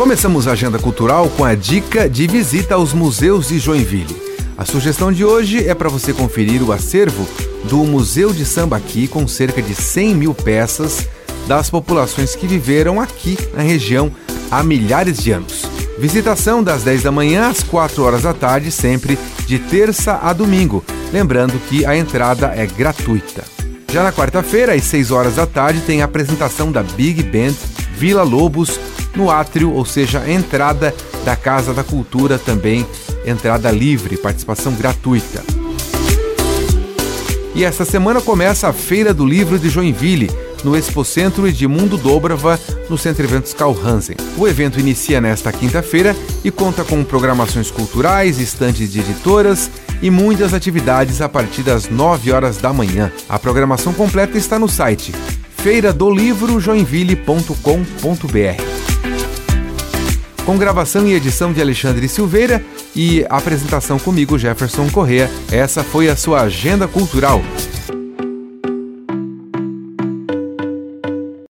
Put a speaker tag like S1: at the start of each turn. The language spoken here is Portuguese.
S1: Começamos a agenda cultural com a dica de visita aos museus de Joinville. A sugestão de hoje é para você conferir o acervo do Museu de Sambaqui com cerca de 100 mil peças das populações que viveram aqui na região há milhares de anos. Visitação das 10 da manhã às 4 horas da tarde, sempre de terça a domingo. Lembrando que a entrada é gratuita. Já na quarta-feira, às 6 horas da tarde, tem a apresentação da Big Band Vila Lobos no átrio, ou seja, entrada da Casa da Cultura também, entrada livre, participação gratuita. E esta semana começa a Feira do Livro de Joinville, no Expocentro Edmundo Dobrava, no Centro Eventos Carl Hansen. O evento inicia nesta quinta-feira e conta com programações culturais, estantes de editoras e muitas atividades a partir das 9 horas da manhã. A programação completa está no site feiradolivrojoinville.com.br. Com gravação e edição de Alexandre Silveira e apresentação comigo, Jefferson Correa, essa foi a sua agenda cultural.